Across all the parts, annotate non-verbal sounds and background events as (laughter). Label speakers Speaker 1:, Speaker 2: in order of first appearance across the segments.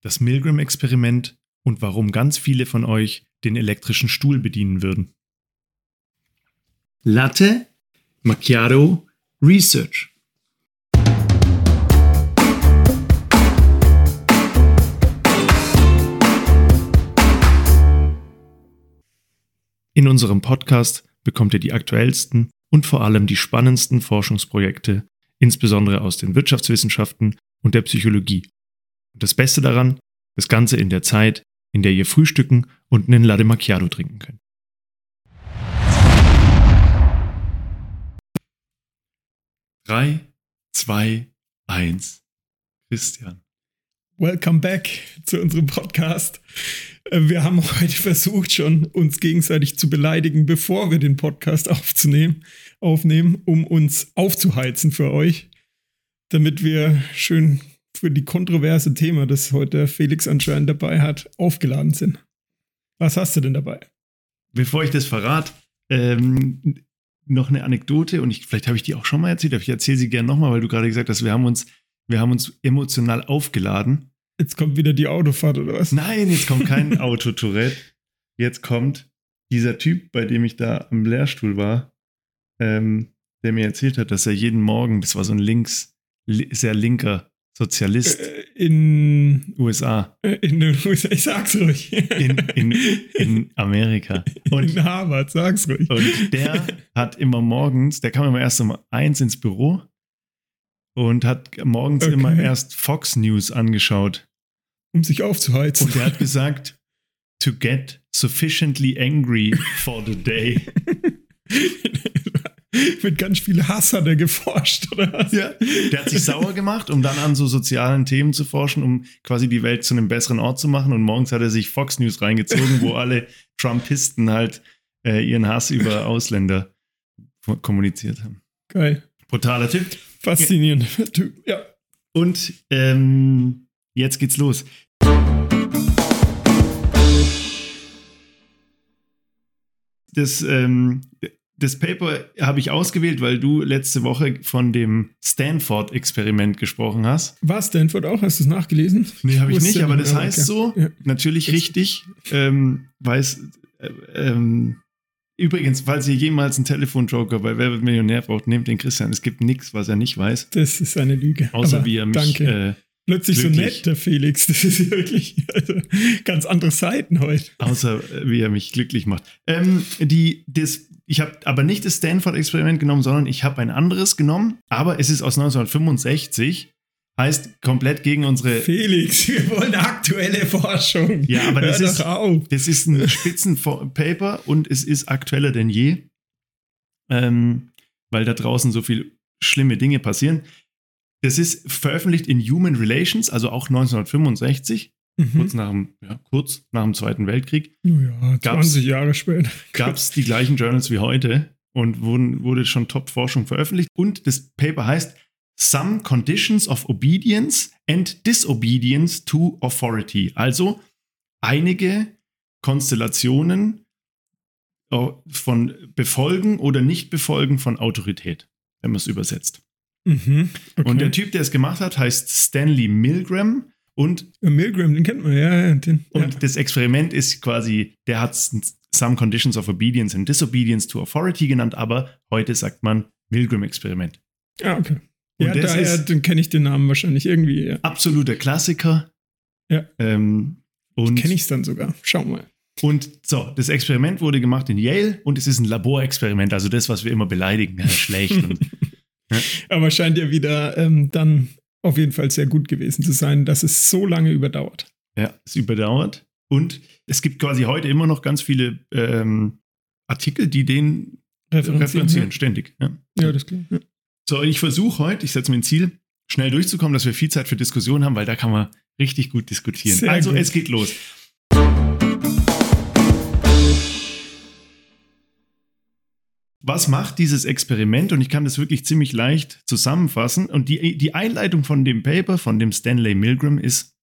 Speaker 1: das Milgram-Experiment und warum ganz viele von euch den elektrischen Stuhl bedienen würden. Latte Macchiato Research. In unserem Podcast bekommt ihr die aktuellsten und vor allem die spannendsten Forschungsprojekte, insbesondere aus den Wirtschaftswissenschaften und der Psychologie. Und das Beste daran, das Ganze in der Zeit, in der ihr frühstücken und einen Latte Macchiato trinken könnt. Drei, zwei, eins. Christian.
Speaker 2: Welcome back zu unserem Podcast. Äh, wir haben heute versucht, schon uns gegenseitig zu beleidigen, bevor wir den Podcast aufzunehmen, aufnehmen, um uns aufzuheizen für euch, damit wir schön für die kontroverse Thema, das heute Felix anscheinend dabei hat, aufgeladen sind. Was hast du denn dabei?
Speaker 1: Bevor ich das verrate, ähm, noch eine Anekdote und ich, vielleicht habe ich die auch schon mal erzählt, aber ich erzähle sie gerne nochmal, weil du gerade gesagt hast, wir haben uns, wir haben uns emotional aufgeladen.
Speaker 2: Jetzt kommt wieder die Autofahrt oder was?
Speaker 1: Nein, jetzt kommt kein (laughs) Autotourette. Jetzt kommt dieser Typ, bei dem ich da am Lehrstuhl war, ähm, der mir erzählt hat, dass er jeden Morgen, das war so ein links, sehr linker Sozialist
Speaker 2: Äh, in
Speaker 1: USA,
Speaker 2: äh, in den USA, ich sag's ruhig.
Speaker 1: in, in, (laughs) in Amerika. Und,
Speaker 2: in Harvard, sag's ruhig.
Speaker 1: und der hat immer morgens, der kam immer erst um eins ins Büro und hat morgens
Speaker 2: Okay.
Speaker 1: immer erst Fox News angeschaut.
Speaker 2: Um sich aufzuheizen.
Speaker 1: Und der hat gesagt, to get sufficiently angry for the day. (laughs) (laughs)
Speaker 2: Mit ganz viel Hass hat er geforscht, oder was?
Speaker 1: Ja. Der hat sich sauer gemacht, um dann an so sozialen Themen zu forschen, um quasi die Welt zu einem besseren Ort zu machen. Und morgens hat er sich Fox News reingezogen, wo alle (laughs) Trumpisten halt äh, ihren Hass über Ausländer kommuniziert haben.
Speaker 2: Geil.
Speaker 1: Brutaler Tipp.
Speaker 2: Faszinierender (laughs) Typ. Ja.
Speaker 1: Und ähm, jetzt geht's los. Das, ähm, das Paper habe ich ausgewählt, weil du letzte Woche von dem Stanford-Experiment gesprochen hast.
Speaker 2: War Stanford auch? Hast du es nachgelesen?
Speaker 1: Nee, habe ich nicht, aber das heißt so.
Speaker 2: Ja.
Speaker 1: Natürlich richtig. Ähm, weiß, äh, ähm, übrigens, falls ihr jemals einen Telefonjoker bei Wer wird Millionär braucht, nehmt den Christian. Es gibt nichts, was er nicht weiß.
Speaker 2: Das ist eine Lüge.
Speaker 1: Außer
Speaker 2: Aber
Speaker 1: wie er mich.
Speaker 2: Danke.
Speaker 1: Äh,
Speaker 2: Plötzlich so
Speaker 1: glücklich-
Speaker 2: nett, der Felix. Das ist wirklich also, ganz andere Seiten heute.
Speaker 1: außer äh, wie er mich glücklich macht. Ähm, die, das, ich habe aber nicht das Stanford-Experiment genommen, sondern ich habe ein anderes genommen. Aber es ist aus 1965. Heißt komplett gegen unsere
Speaker 2: Felix, (laughs) wir wollen aktuelle Forschung.
Speaker 1: Ja, aber das ist-. Das ist ein Spitzenpaper und es ist aktueller denn je, ähm, weil da draußen so viel schlimme Dinge passieren. Das ist veröffentlicht in Human Relations, also auch 1965, kurz,
Speaker 2: Mhm.
Speaker 1: nach dem, ja, kurz nach dem Zweiten Weltkrieg,
Speaker 2: Oh ja,
Speaker 1: Gab's-
Speaker 2: 20 Jahre später. (laughs)
Speaker 1: gab es die gleichen Journals wie heute und wurden, wurde schon Top-Forschung veröffentlicht. Und das Paper heißt Some Conditions of Obedience and Disobedience to Authority. Also einige Konstellationen äh, von Befolgen oder Nicht-Befolgen von Autorität, wenn man es übersetzt.
Speaker 2: Mhm. Okay.
Speaker 1: Und der Typ, der es gemacht hat, heißt Stanley Milgram und
Speaker 2: Ja, Milgram, den kennt man, ja. ja, Den,
Speaker 1: und
Speaker 2: ja.
Speaker 1: das Experiment ist quasi, der hat es Some Conditions of Obedience and Disobedience to Authority genannt, aber heute sagt man Milgram-Experiment.
Speaker 2: Ah, okay.
Speaker 1: Und
Speaker 2: Ja, daher kenne ich den Namen wahrscheinlich irgendwie. Ja.
Speaker 1: Absoluter Klassiker.
Speaker 2: Ja.
Speaker 1: Ähm, und,
Speaker 2: Kenne ich es dann sogar. Schau mal.
Speaker 1: und so, das Experiment wurde gemacht in Yale und es ist ein Laborexperiment, also das, was wir immer beleidigen, ja, schlecht. und, (laughs)
Speaker 2: Aber scheint ja wieder ähm, dann auf jeden Fall sehr gut gewesen zu sein, dass es so lange überdauert.
Speaker 1: ja, es überdauert. Und es gibt quasi heute immer noch ganz viele ähm, Artikel, die den referenzieren, ständig. Ja.
Speaker 2: Ja, ja das klar. Ja.
Speaker 1: So, ich versuche heute, ich setze mir ein Ziel, schnell durchzukommen, dass wir viel Zeit für Diskussionen haben, weil da kann man richtig gut diskutieren.
Speaker 2: Sehr
Speaker 1: also,
Speaker 2: gut.
Speaker 1: es geht los. Was macht dieses Experiment? Und ich kann das wirklich ziemlich leicht zusammenfassen. Und die, die Einleitung von dem Paper, von dem Stanley Milgram, ist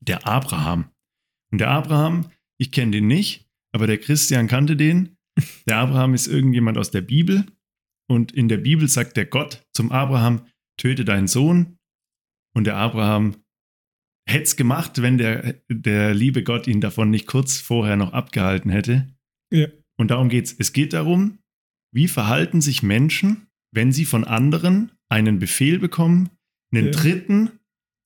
Speaker 1: der Abraham. Und der Abraham, ich kenne den nicht, aber der Christian kannte den. Der Abraham ist irgendjemand aus der Bibel. Und in der Bibel sagt der Gott zum Abraham, töte deinen Sohn. Und der Abraham hätte es gemacht, wenn der, der liebe Gott ihn davon nicht kurz vorher noch abgehalten hätte.
Speaker 2: Ja.
Speaker 1: Und darum geht's. Es geht darum, wie verhalten sich Menschen, wenn sie von anderen einen Befehl bekommen, einen
Speaker 2: Ja.
Speaker 1: Dritten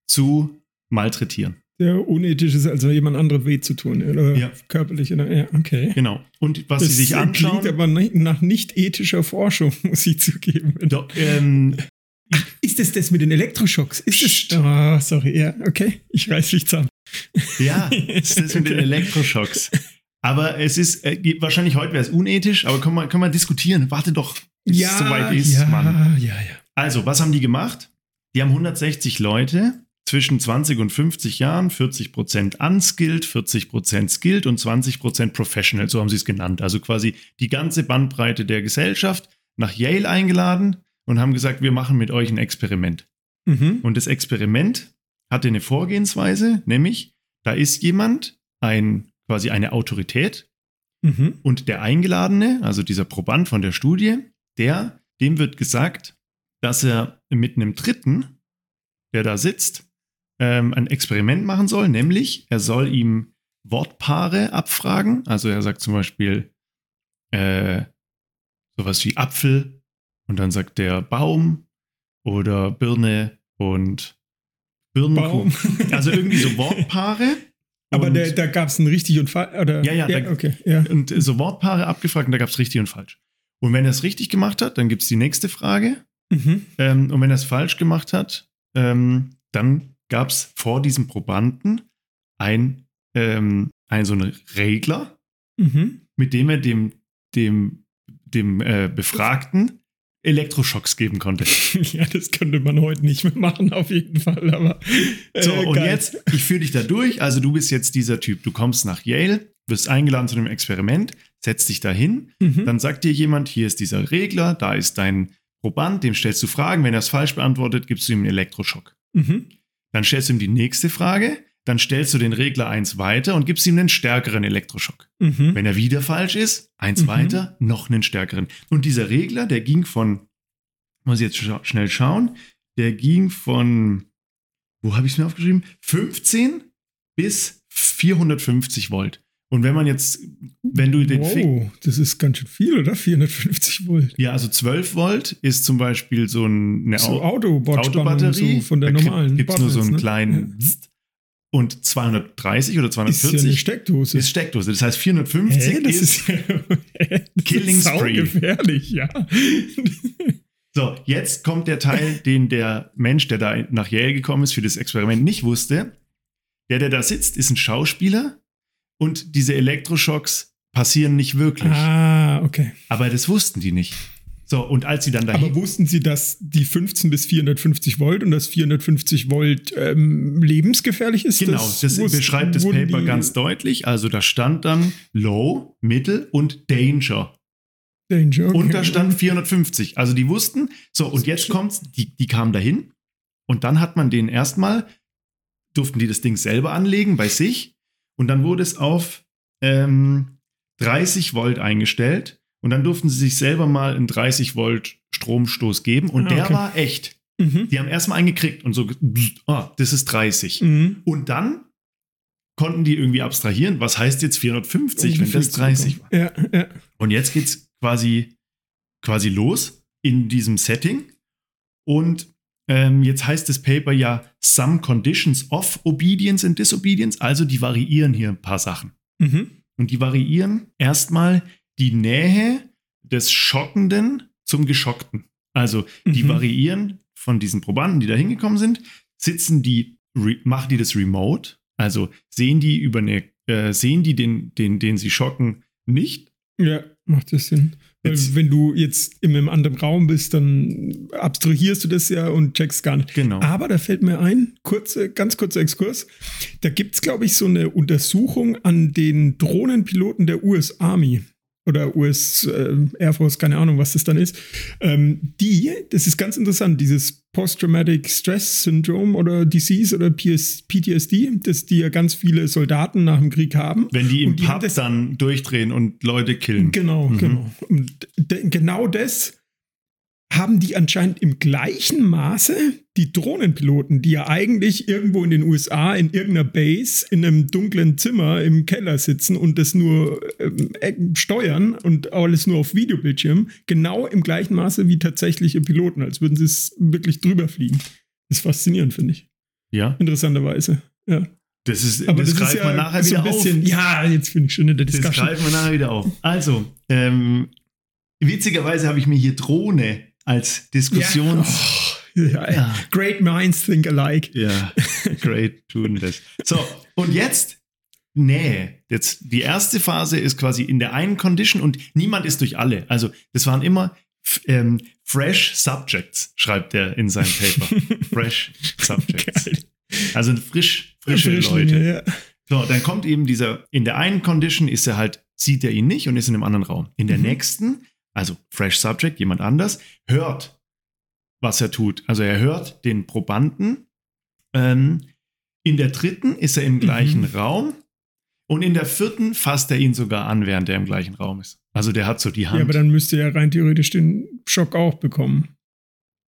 Speaker 1: zu malträtieren.
Speaker 2: Der unethisch ist, also jemand anderem weh zu tun. Oder
Speaker 1: Ja.
Speaker 2: körperlich. Oder, ja, okay.
Speaker 1: Genau. Und was sie sich
Speaker 2: klingt
Speaker 1: anschauen.
Speaker 2: aber nicht- nach nicht ethischer Forschung, (laughs) muss ich zugeben.
Speaker 1: Doch, ähm,
Speaker 2: Ist es das mit den Elektroschocks? Ist
Speaker 1: Psst.
Speaker 2: es. Ah, sorry, ja, okay. Ich reiß mich zusammen.
Speaker 1: ja, das ist mit den. Elektroschocks. (laughs) Aber es ist, äh, wahrscheinlich heute wäre es unethisch, aber können wir, können wir diskutieren. Warte doch, bis es soweit ist,
Speaker 2: ja,
Speaker 1: Mann.
Speaker 2: ja, ja.
Speaker 1: Also, was haben die gemacht? Die haben 160 Leute zwischen 20 und 50 Jahren, 40% unskilled, 40% skilled und 20% professional, so haben sie es genannt. Also quasi die ganze Bandbreite der Gesellschaft nach Yale eingeladen und haben gesagt, wir machen mit euch ein Experiment.
Speaker 2: Mhm.
Speaker 1: Und das Experiment hatte eine Vorgehensweise, nämlich da ist jemand, ein, quasi eine Autorität
Speaker 2: Mhm.
Speaker 1: und der Eingeladene, also dieser Proband von der Studie, der, dem wird gesagt, dass er mit einem Dritten, der da sitzt, ähm, ein Experiment machen soll, nämlich er soll ihm Wortpaare abfragen. Also er sagt zum Beispiel äh, sowas wie Apfel und dann sagt der Baum oder Birne und Birnenkuchen.
Speaker 2: Baum.
Speaker 1: Also irgendwie so (laughs) Wortpaare.
Speaker 2: Aber
Speaker 1: Und-
Speaker 2: der, da gab es ein richtig und falsch. Oder?
Speaker 1: Ja, ja, da-
Speaker 2: okay. Ja.
Speaker 1: und äh, so Wortpaare abgefragt und da gab es richtig und falsch. Und wenn er es richtig gemacht hat, dann gibt es die nächste Frage.
Speaker 2: Mhm.
Speaker 1: Ähm, und wenn er es falsch gemacht hat, ähm, dann gab es vor diesem Probanden ein, ähm, ein so einen Regler,
Speaker 2: Mhm.
Speaker 1: mit dem er dem, dem, dem äh, Befragten Elektroschocks geben konnte. (laughs)
Speaker 2: Ja, das könnte man heute nicht mehr machen, auf jeden Fall. Aber äh,
Speaker 1: So, und
Speaker 2: geil.
Speaker 1: jetzt, ich führe dich da durch. Also, du bist jetzt dieser Typ. Du kommst nach Yale, wirst eingeladen zu einem Experiment, setzt dich dahin,
Speaker 2: Mhm.
Speaker 1: Dann sagt dir jemand, hier ist dieser Regler, da ist dein Proband, dem stellst du Fragen. Wenn er es falsch beantwortet, gibst du ihm einen Elektroschock.
Speaker 2: Mhm.
Speaker 1: Dann stellst du ihm die nächste Frage, dann stellst du den Regler eins weiter und gibst ihm einen stärkeren Elektroschock.
Speaker 2: Mhm.
Speaker 1: Wenn er wieder falsch ist, eins
Speaker 2: Mhm.
Speaker 1: weiter, noch einen stärkeren. Und dieser Regler, der ging von, muss ich jetzt scha schnell schauen, der ging von, wo habe ich es mir aufgeschrieben? 15 bis 450 Volt. Und wenn man jetzt, wenn du den
Speaker 2: wow, das ist ganz schön viel, oder? 450 Volt.
Speaker 1: Ja, also 12 Volt ist zum Beispiel so ein, eine
Speaker 2: So
Speaker 1: Au-
Speaker 2: Autobordspannung
Speaker 1: Autobatterie.
Speaker 2: so von der
Speaker 1: Da gibt-
Speaker 2: normalen.
Speaker 1: gibt's nur so einen
Speaker 2: ne?
Speaker 1: kleinen Zzt. Und 230 oder
Speaker 2: Ist ja eine
Speaker 1: 240
Speaker 2: Steckdose.
Speaker 1: ist Steckdose. Das heißt 450
Speaker 2: Hä, das
Speaker 1: ist,
Speaker 2: ist, (laughs) das
Speaker 1: Killing
Speaker 2: ist
Speaker 1: Spree.
Speaker 2: gefährlich, ja.
Speaker 1: So, jetzt kommt der Teil, (laughs) den der Mensch, der da nach Yale gekommen ist, für das Experiment nicht wusste. Der, der da sitzt, ist ein Schauspieler und diese Elektroschocks passieren nicht wirklich.
Speaker 2: ah, okay.
Speaker 1: Aber das wussten die nicht. So, und als sie dann dahin
Speaker 2: Aber wussten Sie, dass die 15 bis 450 Volt und das 450 Volt ähm, lebensgefährlich ist?
Speaker 1: Genau, das,
Speaker 2: wussten-
Speaker 1: beschreibt das Paper ganz deutlich. Also da stand dann Low, Mittel und Danger.
Speaker 2: Danger, okay.
Speaker 1: Und da stand 450. Also die wussten, so und jetzt kommt's, die, die kamen dahin und dann hat man denen erstmal, durften die das Ding selber anlegen bei sich und dann wurde es auf ähm, 30 Volt eingestellt und dann durften sie sich selber mal einen 30 Volt Stromstoß geben und
Speaker 2: Ah,
Speaker 1: der
Speaker 2: okay.
Speaker 1: war echt.
Speaker 2: Mhm.
Speaker 1: Die haben erstmal eingekriegt und so, ah, das ist 30.
Speaker 2: Mhm.
Speaker 1: Und dann konnten die irgendwie abstrahieren, was heißt jetzt 450, wenn das
Speaker 2: Ungefähr
Speaker 1: 30 war.
Speaker 2: Ja, ja.
Speaker 1: Und jetzt geht's quasi, quasi los in diesem Setting. Und ähm, jetzt heißt das Paper ja Some Conditions of Obedience and Disobedience. Also die variieren hier ein paar Sachen.
Speaker 2: Mhm.
Speaker 1: Und die variieren erstmal die Nähe des Schockenden zum Geschockten. Also die
Speaker 2: Mhm.
Speaker 1: variieren von diesen Probanden, die da hingekommen sind, sitzen die, machen die das remote, also sehen die über eine, äh, sehen die den, den, den sie schocken, nicht.
Speaker 2: Ja, macht das Sinn. Weil wenn du jetzt in einem anderen Raum bist, dann abstrahierst du das ja und checkst gar nicht.
Speaker 1: Genau.
Speaker 2: Aber da fällt mir ein, kurze, ganz kurzer Exkurs. Da gibt es, glaube ich, so eine Untersuchung an den Drohnenpiloten der US Army oder US äh, Air Force, keine Ahnung, was das dann ist. Ähm, die, das ist ganz interessant, dieses Post-Traumatic Stress Syndrome oder Disease oder PS PTSD, das die ja ganz viele Soldaten nach dem Krieg haben.
Speaker 1: Wenn die im
Speaker 2: die
Speaker 1: Pub dann durchdrehen und Leute killen.
Speaker 2: Genau,
Speaker 1: Mhm.
Speaker 2: genau. Und genau das haben die anscheinend im gleichen Maße die Drohnenpiloten, die ja eigentlich irgendwo in den USA in irgendeiner Base in einem dunklen Zimmer im Keller sitzen und das nur ähm, steuern und alles nur auf Videobildschirm, genau im gleichen Maße wie tatsächliche Piloten, als würden sie es wirklich drüber fliegen. Das ist faszinierend, finde ich.
Speaker 1: Ja.
Speaker 2: Interessanterweise. Ja.
Speaker 1: Das ist,
Speaker 2: Aber
Speaker 1: das,
Speaker 2: das,
Speaker 1: greift
Speaker 2: ist ja
Speaker 1: man nachher
Speaker 2: so
Speaker 1: wieder
Speaker 2: ein bisschen,
Speaker 1: auf.
Speaker 2: ja, jetzt bin ich schon in der
Speaker 1: Das
Speaker 2: Diskussion.
Speaker 1: greifen wir nachher wieder auf. Also, ähm, witzigerweise habe ich mir hier Drohne als Diskussions...
Speaker 2: Ja. Oh, ja.
Speaker 1: Ja.
Speaker 2: Great minds think alike.
Speaker 1: Ja, great tun das. So, und jetzt Nähe. Jetzt die erste Phase ist quasi in der einen Condition und niemand ist durch alle. Also das waren immer ähm, fresh subjects, schreibt er in seinem Paper. (laughs) fresh subjects.
Speaker 2: Geil.
Speaker 1: Also frisch, frische
Speaker 2: Frischlinge,
Speaker 1: Leute.
Speaker 2: Ja.
Speaker 1: So, dann kommt eben dieser, in der einen Condition ist er halt, sieht er ihn nicht und ist in einem anderen Raum. In der
Speaker 2: Mhm.
Speaker 1: nächsten, also fresh subject, jemand anders, hört, was er tut. Also er hört den Probanden. Ähm, in der dritten ist er im gleichen
Speaker 2: Mhm.
Speaker 1: Raum. Und in der vierten fasst er ihn sogar an, während er im gleichen Raum ist. Also der hat so die Hand.
Speaker 2: ja, aber dann müsste er rein theoretisch den Schock auch bekommen.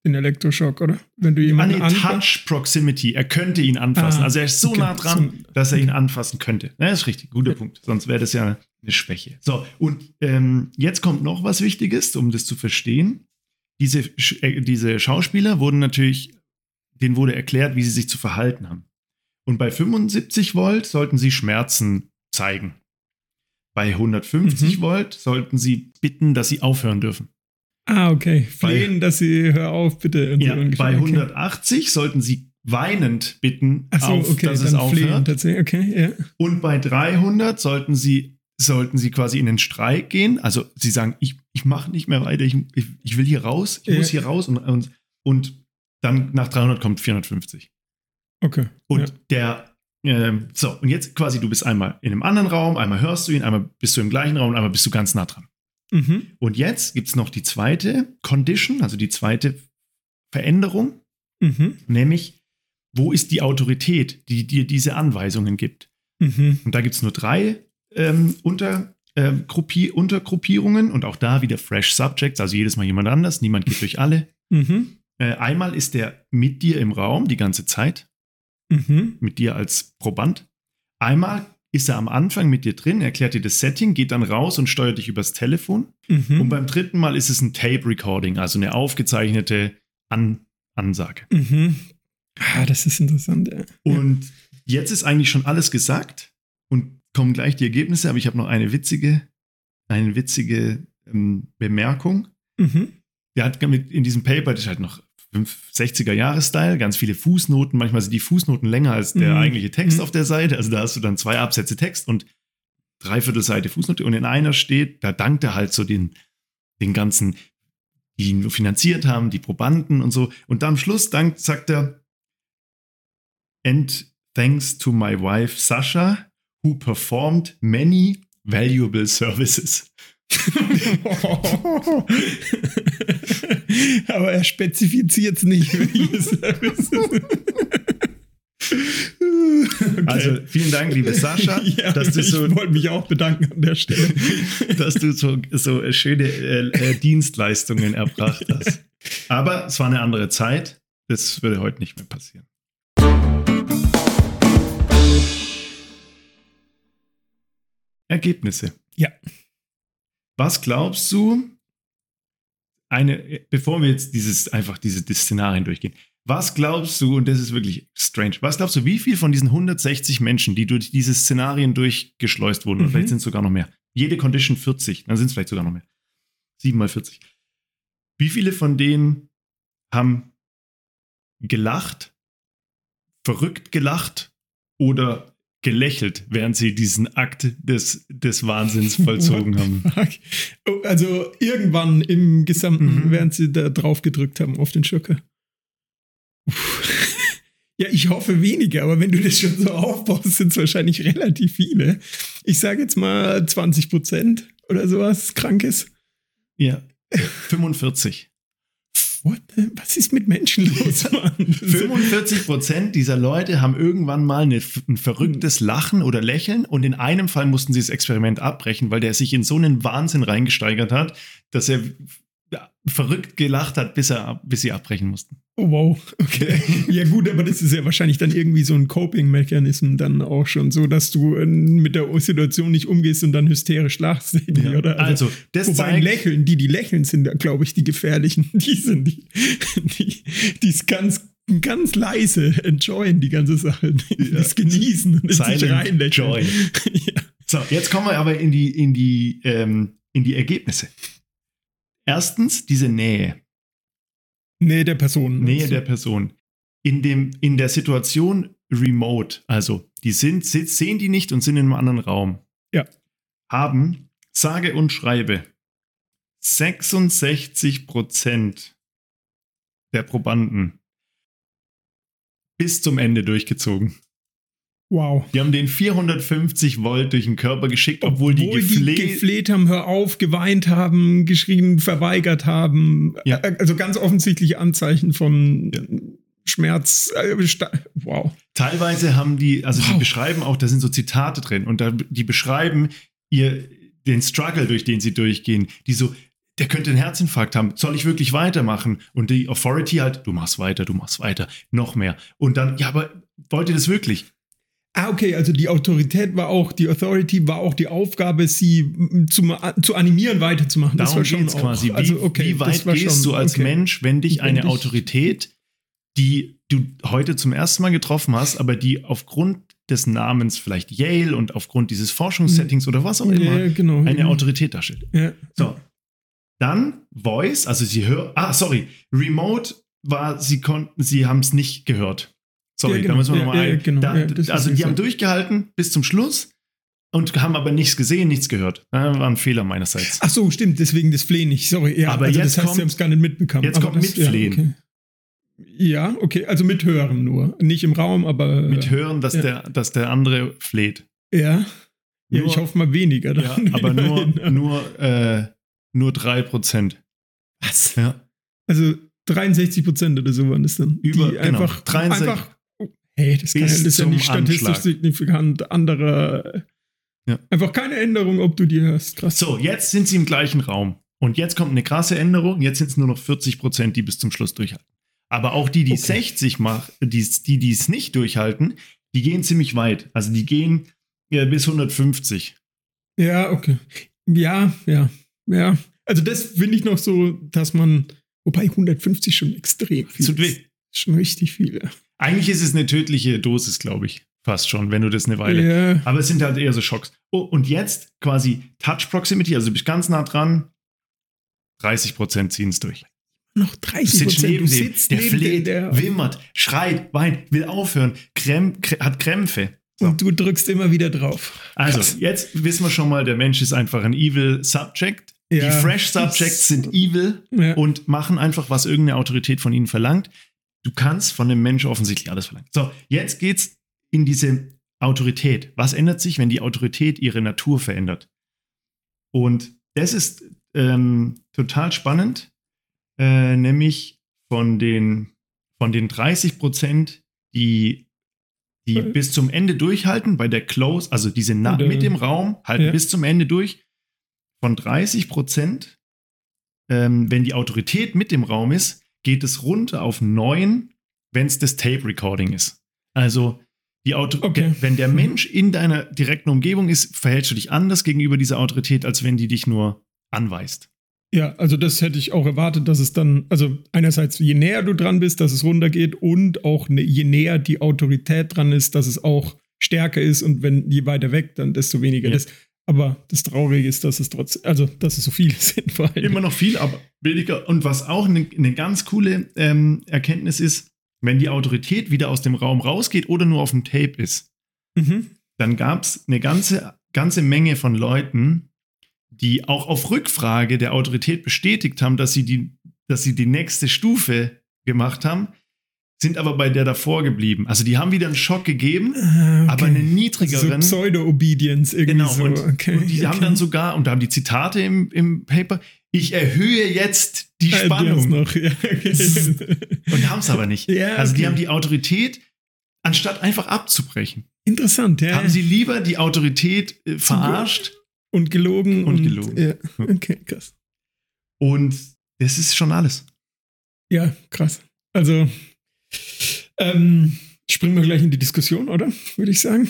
Speaker 2: Den Elektroschock, oder? Wenn du
Speaker 1: Ah,
Speaker 2: jemanden
Speaker 1: nee,
Speaker 2: anfasst.
Speaker 1: Touch Proximity. Er könnte ihn anfassen.
Speaker 2: Ah,
Speaker 1: also er ist so
Speaker 2: okay.
Speaker 1: nah dran, dass er ihn anfassen könnte. Ja, ist richtig. Guter Punkt. Sonst wäre das ja eine Schwäche. So, und ähm, jetzt kommt noch was Wichtiges, um das zu verstehen. Diese, äh, diese Schauspieler wurden natürlich, denen wurde erklärt, wie sie sich zu verhalten haben. Und bei 75 Volt sollten sie Schmerzen zeigen. Bei 150
Speaker 2: Mhm.
Speaker 1: Volt sollten sie bitten, dass sie aufhören dürfen.
Speaker 2: Ah, okay. Flehen, dass sie, hör auf, bitte.
Speaker 1: Ja, bei
Speaker 2: okay.
Speaker 1: 180 sollten sie weinend bitten,
Speaker 2: so,
Speaker 1: auf,
Speaker 2: okay,
Speaker 1: dass es
Speaker 2: flehen
Speaker 1: aufhört.
Speaker 2: tatsächlich. Okay, ja.
Speaker 1: Und bei 300 sollten sie, sollten sie quasi in den Streik gehen. Also sie sagen, ich, ich mache nicht mehr weiter, ich, ich, ich will hier raus, ich
Speaker 2: Ja.
Speaker 1: muss hier raus. Und, und, und dann nach 300 kommt 450.
Speaker 2: Okay.
Speaker 1: Und
Speaker 2: ja.
Speaker 1: der, ähm, so, und jetzt quasi, du bist einmal in einem anderen Raum, einmal hörst du ihn, einmal bist du im gleichen Raum, und einmal bist du ganz nah dran.
Speaker 2: Mhm.
Speaker 1: Und jetzt gibt es noch die zweite Condition, also die zweite Veränderung.
Speaker 2: Mhm.
Speaker 1: Nämlich, wo ist die Autorität, die dir diese Anweisungen gibt?
Speaker 2: Mhm.
Speaker 1: Und da gibt es nur drei ähm, Unter, ähm, Gruppi Untergruppierungen und auch da wieder Fresh Subjects, also jedes Mal jemand anders, niemand geht durch alle.
Speaker 2: Mhm.
Speaker 1: Äh, einmal ist der mit dir im Raum die ganze Zeit,
Speaker 2: Mhm.
Speaker 1: mit dir als Proband. Einmal ist er am Anfang mit dir drin, erklärt dir das Setting, geht dann raus und steuert dich übers Telefon.
Speaker 2: Mhm.
Speaker 1: Und beim dritten Mal ist es ein Tape-Recording, also eine aufgezeichnete An Ansage.
Speaker 2: Mhm. Ah, das ist interessant, ja.
Speaker 1: Und jetzt ist eigentlich schon alles gesagt und kommen gleich die Ergebnisse, aber ich habe noch eine witzige, eine witzige ähm, Bemerkung.
Speaker 2: Mhm.
Speaker 1: Der hat mit in diesem Paper, das ist halt noch 60er-Jahre-Style, ganz viele Fußnoten. Manchmal sind die Fußnoten länger als der
Speaker 2: Mhm.
Speaker 1: eigentliche Text
Speaker 2: Mhm.
Speaker 1: auf der Seite. Also da hast du dann zwei Absätze Text und dreiviertel Seite Fußnote. Und in einer steht, da dankt er halt so den, den ganzen, die ihn finanziert haben, die Probanden und so. Und dann am Schluss dankt, sagt er, and thanks to my wife Sasha, who performed many valuable services. (laughs)
Speaker 2: Aber er spezifiziert es nicht, welche (laughs) Services. Okay. (laughs)
Speaker 1: Also vielen Dank, liebe Sascha,
Speaker 2: ja,
Speaker 1: dass du
Speaker 2: ich
Speaker 1: so
Speaker 2: wollte mich auch bedanken an der Stelle.
Speaker 1: dass du so, so schöne äh, äh, Dienstleistungen erbracht hast. Aber es war eine andere Zeit. Das würde heute nicht mehr passieren. Ergebnisse.
Speaker 2: Ja.
Speaker 1: Was glaubst du, eine, bevor wir jetzt dieses, einfach diese die Szenarien durchgehen, was glaubst du, und das ist wirklich strange, was glaubst du, wie viel von diesen 160 Menschen, die durch diese Szenarien durchgeschleust wurden,
Speaker 2: Mhm.
Speaker 1: vielleicht sind es sogar noch mehr, jede Condition 40, dann sind es vielleicht sogar noch mehr, 7 mal 40, wie viele von denen haben gelacht, verrückt gelacht oder gelächelt, während sie diesen Akt des, des Wahnsinns vollzogen (laughs) haben?
Speaker 2: Oh, Also irgendwann im Gesamten,
Speaker 1: Mhm.
Speaker 2: während sie da drauf gedrückt haben auf den Schocker. Uff. (laughs) Ja, ich hoffe weniger, aber wenn du das schon so aufbaust, sind es wahrscheinlich relativ viele. Ich sage jetzt mal 20 Prozent oder sowas Krankes.
Speaker 1: Ja, 45.
Speaker 2: What? Was ist mit Menschen los, (laughs) Mann?
Speaker 1: 45 Prozent dieser Leute haben irgendwann mal eine, ein verrücktes Lachen oder Lächeln und in einem Fall mussten sie das Experiment abbrechen, weil der sich in so einen Wahnsinn reingesteigert hat, dass er verrückt gelacht hat, bis, er, bis sie abbrechen mussten.
Speaker 2: Oh, wow, (laughs) okay. ja gut, aber das ist ja wahrscheinlich dann irgendwie so ein Coping-Mechanismus dann auch schon, so dass du äh, mit der Situation nicht umgehst und dann hysterisch lachst. (laughs)
Speaker 1: Ja. Oder? Also, also das
Speaker 2: wobei zeigt, Lächeln, die, die lächeln, sind, glaube ich, die gefährlichen. (laughs) Die sind die, die, die ist ganz ganz leise enjoyen die ganze Sache, ja. das genießen und
Speaker 1: Silent sich reinlächeln. Joy. ja. So, jetzt kommen wir aber in die, in die, ähm, in die Ergebnisse. Erstens diese Nähe.
Speaker 2: Nähe der Person.
Speaker 1: Nähe der Person. In, dem, in der Situation remote, also die sind, sehen die nicht und sind in einem anderen Raum.
Speaker 2: Ja.
Speaker 1: Haben, sage und schreibe, 66 Prozent der Probanden bis zum Ende durchgezogen.
Speaker 2: Wow.
Speaker 1: Die haben den 450 Volt durch den Körper geschickt, obwohl, obwohl die, gefleht,
Speaker 2: die gefleht haben, hör auf, geweint haben, geschrien, verweigert haben. Ja. Also ganz offensichtliche Anzeichen von ja. Schmerz. Äh, wow.
Speaker 1: Teilweise haben die, also wow. die beschreiben auch, da sind so Zitate drin und da, die beschreiben ihr den Struggle, durch den sie durchgehen. Die so, der könnte einen Herzinfarkt haben. Soll ich wirklich weitermachen? Und die Authority halt, du machst weiter, du machst weiter, noch mehr. Und dann, ja, aber wollt ihr das wirklich?
Speaker 2: Ah, okay, also die Autorität war auch, die Authority war auch die Aufgabe, sie zu, zu animieren, weiterzumachen.
Speaker 1: Darum das war schon auch, quasi. Wie, also, okay, wie weit gehst schon, du als okay. Mensch, wenn dich eine wenn Autorität, die du heute zum ersten Mal getroffen hast, aber die aufgrund des Namens vielleicht Yale und aufgrund dieses Forschungssettings oder was auch immer
Speaker 2: ja, genau,
Speaker 1: eine
Speaker 2: genau.
Speaker 1: Autorität darstellt.
Speaker 2: Ja.
Speaker 1: So. Dann Voice, also sie hören, ah, sorry, Remote war, sie konnten, sie haben es nicht gehört. Sorry, ja, genau. da müssen wir nochmal ja, ein. Genau. Da, also die haben durchgehalten bis zum Schluss und haben aber nichts gesehen, nichts gehört. Das war ein Fehler meinerseits.
Speaker 2: Ach so, stimmt, deswegen das Flehen nicht. Sorry, ja,
Speaker 1: aber also jetzt
Speaker 2: das heißt,
Speaker 1: kommt,
Speaker 2: sie haben es gar nicht mitbekommen.
Speaker 1: Jetzt kommt das, Mitflehen.
Speaker 2: Ja okay. ja, okay, also mithören nur. Nicht im Raum, aber.
Speaker 1: Mithören, dass, der, dass der andere fleht.
Speaker 2: Ja. Ja, nur, ich hoffe mal weniger.
Speaker 1: Ja, aber (laughs) nur, nur, äh, nur 3%.
Speaker 2: Was? Ja. Also 63 Prozent oder so waren es dann.
Speaker 1: Über, die
Speaker 2: genau, einfach, 63, einfach Hey, das, kann, das ist ja nicht statistisch Anschlag. signifikant. Andere. Ja. Einfach keine Änderung, ob du die hörst.
Speaker 1: Krass. So, jetzt sind sie im gleichen Raum. Und jetzt kommt eine krasse Änderung. Jetzt sind es nur noch 40 Prozent, die bis zum Schluss durchhalten. Aber auch die, die okay. 60 machen, die, die es nicht durchhalten, die gehen ziemlich weit. Also die gehen ja, bis 150.
Speaker 2: Ja, okay. Ja, ja, ja. Also das finde ich noch so, dass man, wobei 150 schon extrem viel
Speaker 1: weh.
Speaker 2: Schon richtig viel, ja.
Speaker 1: Eigentlich ist es eine tödliche Dosis, glaube ich. Fast schon, wenn du das eine Weile.
Speaker 2: Yeah.
Speaker 1: Aber es sind halt eher so Schocks. Oh, und jetzt quasi Touch Proximity, also du bist ganz nah dran. 30% ziehen es durch.
Speaker 2: Noch 30
Speaker 1: Prozent. Neben dem, der fleht, der wimmert, schreit, weint, will aufhören, Kräm, hat Krämpfe.
Speaker 2: So. Und du drückst immer wieder drauf.
Speaker 1: Also, Krass. jetzt wissen wir schon mal, der Mensch ist einfach ein Evil Subject. Ja. Die Fresh Subjects sind evil ja. und machen einfach, was irgendeine Autorität von ihnen verlangt. Du kannst von dem Menschen offensichtlich alles verlangen. So, jetzt geht's in diese Autorität. Was ändert sich, wenn die Autorität ihre Natur verändert? Und das ist ähm, total spannend, äh, nämlich von den, von den 30 Prozent, die, die okay. bis zum Ende durchhalten, bei der Close, also diese Na mit dem Raum, halten ja. bis zum Ende durch. Von 30 Prozent, ähm, wenn die Autorität mit dem Raum ist, geht es runter auf 9, wenn es das Tape-Recording ist. Also
Speaker 2: okay.
Speaker 1: wenn der Mensch in deiner direkten Umgebung ist, verhältst du dich anders gegenüber dieser Autorität, als wenn die dich nur anweist.
Speaker 2: Ja, also das hätte ich auch erwartet, dass es dann, also einerseits je näher du dran bist, dass es runtergeht und auch ne, je näher die Autorität dran ist, dass es auch stärker ist und wenn je weiter weg, dann desto weniger. Ja. Das aber das Traurige ist, dass es trotz, also dass es so viele sind.
Speaker 1: Vor allem. Immer noch viel, aber billiger. Und was auch eine, eine ganz coole ähm, Erkenntnis ist, wenn die Autorität wieder aus dem Raum rausgeht oder nur auf dem Tape ist, mhm. dann gab es eine ganze, ganze Menge von Leuten, die auch auf Rückfrage der Autorität bestätigt haben, dass sie die, dass sie die nächste Stufe gemacht haben, sind aber bei der davor geblieben. Also die haben wieder einen Schock gegeben, ah, okay. aber einen niedrigeren.
Speaker 2: So Pseudo-Obedience irgendwie genau, so.
Speaker 1: Und, okay, und die okay. haben dann sogar, und da haben die Zitate im, im Paper, ich erhöhe jetzt die (laughs) ja, Spannung.
Speaker 2: Noch, ja,
Speaker 1: und haben es aber nicht.
Speaker 2: Ja,
Speaker 1: also die haben die Autorität, anstatt einfach abzubrechen.
Speaker 2: Interessant, ja.
Speaker 1: Haben sie lieber die Autorität äh, verarscht.
Speaker 2: Und gelogen.
Speaker 1: Und, und gelogen.
Speaker 2: Ja. Okay, krass.
Speaker 1: Und Das ist schon alles.
Speaker 2: Ja, krass. Also, ähm, springen wir gleich in die Diskussion, oder? Würde ich sagen.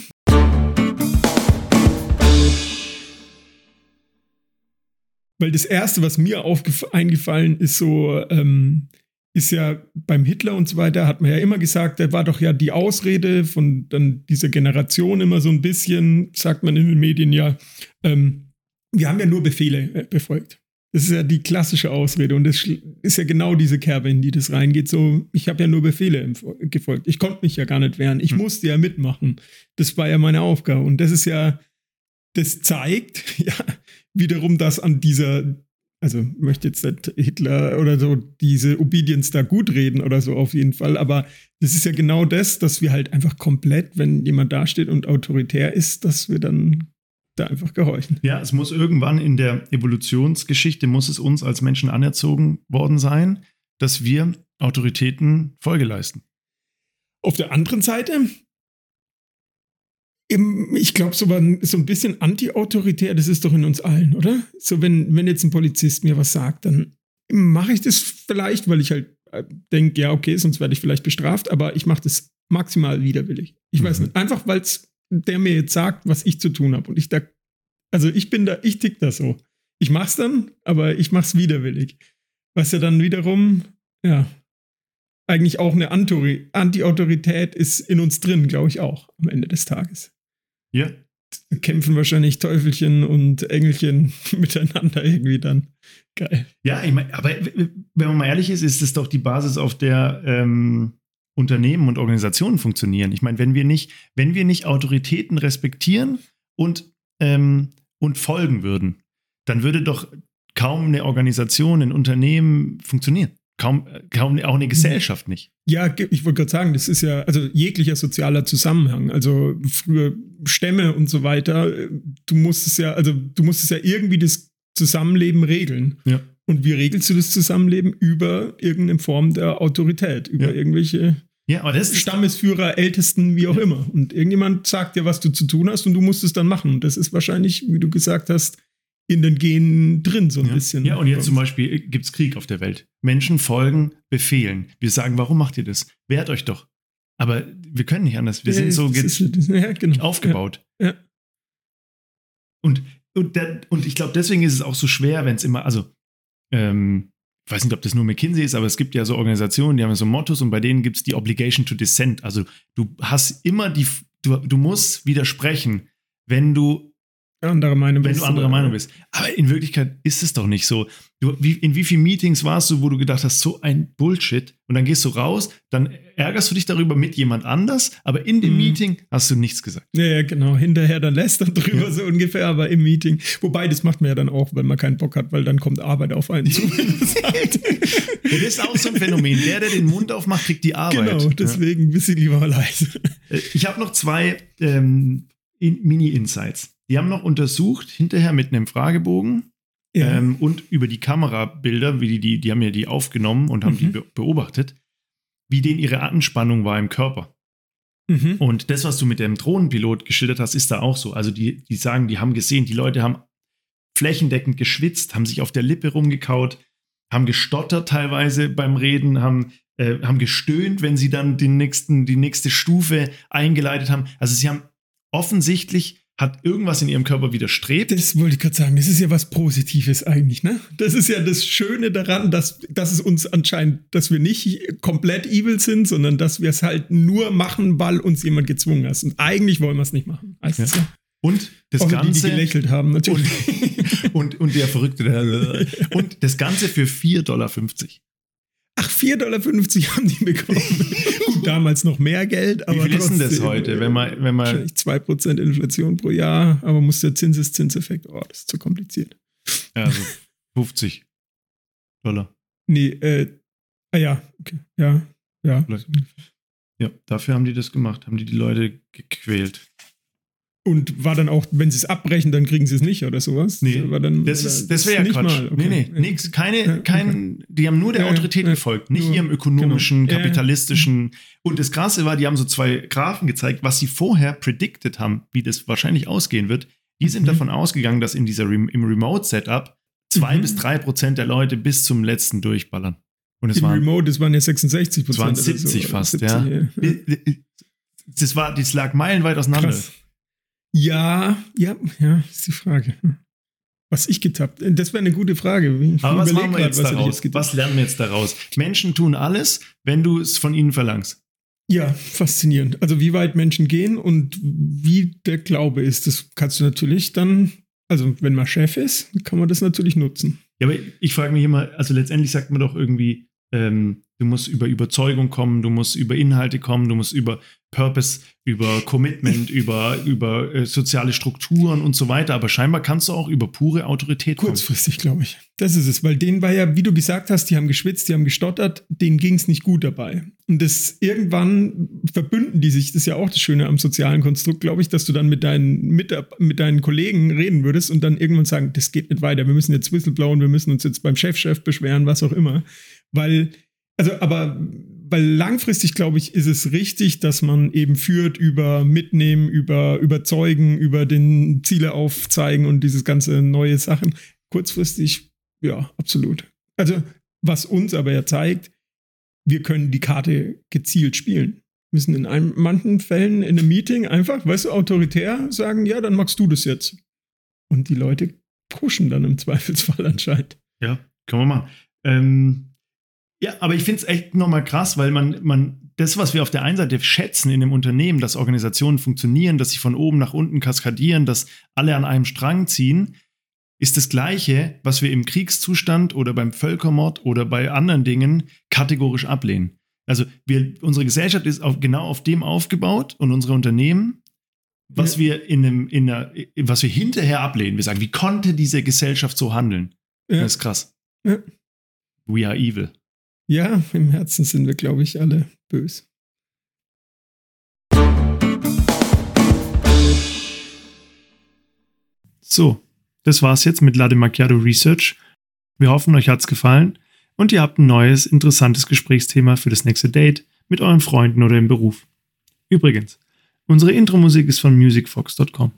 Speaker 2: Weil das Erste, was mir eingefallen ist, so, ähm, ist ja beim Hitler und so weiter, hat man ja immer gesagt, der war doch ja die Ausrede von dann dieser Generation immer so ein bisschen, sagt man in den Medien ja, ähm, wir haben ja nur Befehle äh, befolgt. Das ist ja die klassische Ausrede und das ist ja genau diese Kerbe, in die das reingeht. So, ich habe ja nur Befehle gefolgt. Ich konnte mich ja gar nicht wehren. Ich hm. musste ja mitmachen. Das war ja meine Aufgabe. Und das ist ja, das zeigt (laughs) ja wiederum, dass an dieser also möchte jetzt nicht Hitler oder so diese Obedience da gut reden oder so auf jeden Fall, aber das ist ja genau das, dass wir halt einfach komplett, wenn jemand dasteht und autoritär ist, dass wir dann da einfach gehorchen.
Speaker 1: Ja, es muss irgendwann in der Evolutionsgeschichte, muss es uns als Menschen anerzogen worden sein, dass wir Autoritäten Folge leisten.
Speaker 2: Auf der anderen Seite ich glaube, so, so ein bisschen anti-autoritär, das ist doch in uns allen, oder? So, wenn, wenn jetzt ein Polizist mir was sagt, dann mache ich das vielleicht, weil ich halt äh, denke, ja, okay, sonst werde ich vielleicht bestraft, aber ich mache das maximal widerwillig. Ich mhm. weiß nicht, einfach weil der mir jetzt sagt, was ich zu tun habe. Und ich da, also ich bin da, ich tick da so. Ich mach's dann, aber ich mach's widerwillig. Was ja dann wiederum, ja, eigentlich auch eine Anti-Autorität ist in uns drin, glaube ich auch, am Ende des Tages.
Speaker 1: Ja.
Speaker 2: Kämpfen wahrscheinlich Teufelchen und Engelchen (laughs) miteinander irgendwie dann. Geil.
Speaker 1: Ja, ich mein, aber wenn man mal ehrlich ist, ist es doch die Basis, auf der ähm, Unternehmen und Organisationen funktionieren. Ich meine, wenn wir nicht, wenn wir nicht Autoritäten respektieren und, ähm, und folgen würden, dann würde doch kaum eine Organisation, ein Unternehmen funktionieren. Kaum, kaum auch eine Gesellschaft nicht.
Speaker 2: Ja, ich wollte gerade sagen, das ist ja, also jeglicher sozialer Zusammenhang. Also früher Stämme und so weiter, du musstest ja, also du musstest ja irgendwie das Zusammenleben regeln.
Speaker 1: Ja.
Speaker 2: Und wie regelst du das Zusammenleben? Über irgendeine Form der Autorität, über ja. irgendwelche
Speaker 1: ja, aber das
Speaker 2: Stammesführer, Ältesten, wie auch ja. immer. Und irgendjemand sagt dir, was du zu tun hast und du musst es dann machen. Und das ist wahrscheinlich, wie du gesagt hast, in den Genen drin, so ein
Speaker 1: ja.
Speaker 2: bisschen.
Speaker 1: Ja, und jetzt zum Beispiel äh, gibt es Krieg auf der Welt. Menschen folgen Befehlen. Wir sagen, warum macht ihr das? Wehrt euch doch. Aber wir können nicht anders. Wir ja, sind so ist, (laughs) ja, genau. aufgebaut. Und, und, der, und ich glaube, deswegen ist es auch so schwer, wenn es immer, also, ähm, ich weiß nicht, ob das nur McKinsey ist, aber es gibt ja so Organisationen, die haben so Mottos und bei denen gibt es die Obligation to Dissent. Also du hast immer die, du, du musst widersprechen, wenn du
Speaker 2: andere Meinung
Speaker 1: wenn bist. Wenn du anderer Meinung bist. Aber in Wirklichkeit ist es doch nicht so. Du, wie, in wie vielen Meetings warst du, wo du gedacht hast, so ein Bullshit und dann gehst du raus, dann ärgerst du dich darüber mit jemand anders, aber in dem mhm. Meeting hast du nichts gesagt.
Speaker 2: Ja, ja, genau. Hinterher dann lässt er drüber ja. so ungefähr, aber im Meeting. Wobei, das macht man ja dann auch, wenn man keinen Bock hat, weil dann kommt Arbeit auf einen zu. (laughs)
Speaker 1: das ist auch so ein Phänomen. Der, der den Mund aufmacht, kriegt die Arbeit.
Speaker 2: Genau, deswegen ja. ein bisschen lieber leise.
Speaker 1: Äh, ich habe noch zwei ähm, Mini-Insights. Die haben noch untersucht, hinterher mit einem Fragebogen ja. ähm, und über die Kamerabilder, wie die, die, die haben ja die aufgenommen und haben mhm. die be beobachtet, wie denen ihre Anspannung war im Körper. Mhm. Und das, was du mit dem Drohnenpilot geschildert hast, ist da auch so. Also die, die sagen, die haben gesehen, die Leute haben flächendeckend geschwitzt, haben sich auf der Lippe rumgekaut, haben gestottert teilweise beim Reden, haben, äh, haben gestöhnt, wenn sie dann den nächsten, die nächste Stufe eingeleitet haben. Also sie haben offensichtlich hat irgendwas in ihrem Körper widerstrebt.
Speaker 2: Das wollte ich gerade sagen. Das ist ja was Positives eigentlich, ne? Das ist ja das Schöne daran, dass, dass es uns anscheinend, dass wir nicht komplett evil sind, sondern dass wir es halt nur machen, weil uns jemand gezwungen hat. Und eigentlich wollen wir es nicht machen.
Speaker 1: Also, ja. Ja. Und das
Speaker 2: Auch
Speaker 1: Ganze.
Speaker 2: Die, die gelächelt haben, natürlich.
Speaker 1: Und, (laughs) und, und der Verrückte. Der, und das Ganze für 4,50 Dollar.
Speaker 2: Ach, 4,50 Dollar haben die bekommen. (laughs) Gut, damals noch mehr Geld, aber.
Speaker 1: Wie viel ist denn das heute, wenn man. Wenn man
Speaker 2: wahrscheinlich 2% Inflation pro Jahr, aber muss der Zinseszinseffekt. Oh, das ist zu kompliziert.
Speaker 1: Ja, also 50 Dollar.
Speaker 2: Nee, äh. Ah ja, okay. Ja, ja.
Speaker 1: Ja, dafür haben die das gemacht, haben die die Leute gequält.
Speaker 2: Und war dann auch, wenn sie es abbrechen, dann kriegen sie es nicht oder sowas?
Speaker 1: Nee,
Speaker 2: war dann,
Speaker 1: das, ist, das wäre ja Quatsch. Mal, okay. Nee, nee, nix. Keine, ja, kein, die haben nur der ja, Autorität ja, gefolgt, nicht ihrem ökonomischen, genau. kapitalistischen. Und das Krasse war, die haben so zwei Graphen gezeigt, was sie vorher predicted haben, wie das wahrscheinlich ausgehen wird. Die sind mhm. davon ausgegangen, dass in dieser im Remote-Setup zwei
Speaker 2: Mhm.
Speaker 1: bis drei Prozent der Leute bis zum letzten durchballern. Und es
Speaker 2: Im
Speaker 1: waren,
Speaker 2: Remote, das waren ja 66
Speaker 1: es waren
Speaker 2: Prozent.
Speaker 1: 70 fast, ja. Das war, das lag meilenweit auseinander.
Speaker 2: Krass. Ja, ja, ja, ist die Frage. Was ich getappt. Das wäre eine gute Frage. Ich
Speaker 1: Aber was machen wir
Speaker 2: grad,
Speaker 1: jetzt
Speaker 2: was ich
Speaker 1: daraus?
Speaker 2: getappt.
Speaker 1: Was lernen wir jetzt daraus? Menschen tun alles, wenn du es von ihnen verlangst.
Speaker 2: Ja, faszinierend. Also wie weit Menschen gehen und wie der Glaube ist, das kannst du natürlich dann, also wenn man Chef ist, kann man das natürlich nutzen.
Speaker 1: Ja, aber ich frage mich immer, also letztendlich sagt man doch irgendwie, ähm, du musst über Überzeugung kommen, du musst über Inhalte kommen, du musst über Purpose, über Commitment, über, über äh, soziale Strukturen und so weiter. Aber scheinbar kannst du auch über pure Autorität kommen.
Speaker 2: Kurzfristig, glaube ich. Das ist es, weil denen war ja, wie du gesagt hast, die haben geschwitzt, die haben gestottert, denen ging es nicht gut dabei. Und das irgendwann verbünden die sich, das ist ja auch das Schöne am sozialen Konstrukt, glaube ich, dass du dann mit deinen, mit, mit deinen Kollegen reden würdest und dann irgendwann sagen, das geht nicht weiter, wir müssen jetzt whistleblowen, wir müssen uns jetzt beim Chefchef beschweren, was auch immer. Weil, also, aber weil langfristig, glaube ich, ist es richtig, dass man eben führt über Mitnehmen, über Überzeugen, über den Ziele aufzeigen und dieses ganze neue Sachen. Kurzfristig, ja, absolut. Also, was uns aber ja zeigt, wir können die Karte gezielt spielen. Wir müssen in einem, manchen Fällen in einem Meeting einfach, weißt du, autoritär sagen, ja, dann machst du das jetzt. Und die Leute pushen dann im Zweifelsfall anscheinend.
Speaker 1: Ja, können wir machen. Ähm, ja, aber ich finde es echt nochmal krass, weil man, man, das, was wir auf der einen Seite schätzen in einem Unternehmen, dass Organisationen funktionieren, dass sie von oben nach unten kaskadieren, dass alle an einem Strang ziehen, ist das Gleiche, was wir im Kriegszustand oder beim Völkermord oder bei anderen Dingen kategorisch ablehnen. Also wir, unsere Gesellschaft ist auf, genau auf dem aufgebaut und unsere Unternehmen, was
Speaker 2: Ja.
Speaker 1: wir in einem, in einer, was wir hinterher ablehnen. Wir sagen, wie konnte diese Gesellschaft so handeln?
Speaker 2: Ja.
Speaker 1: Das ist krass.
Speaker 2: Ja.
Speaker 1: We are evil.
Speaker 2: Ja, im Herzen sind wir, glaube ich, alle bös.
Speaker 1: So, das war's jetzt mit Latte Macchiato Research. Wir hoffen, euch hat's gefallen und ihr habt ein neues, interessantes Gesprächsthema für das nächste Date mit euren Freunden oder im Beruf. Übrigens, unsere Intro-Musik ist von musicfox.com.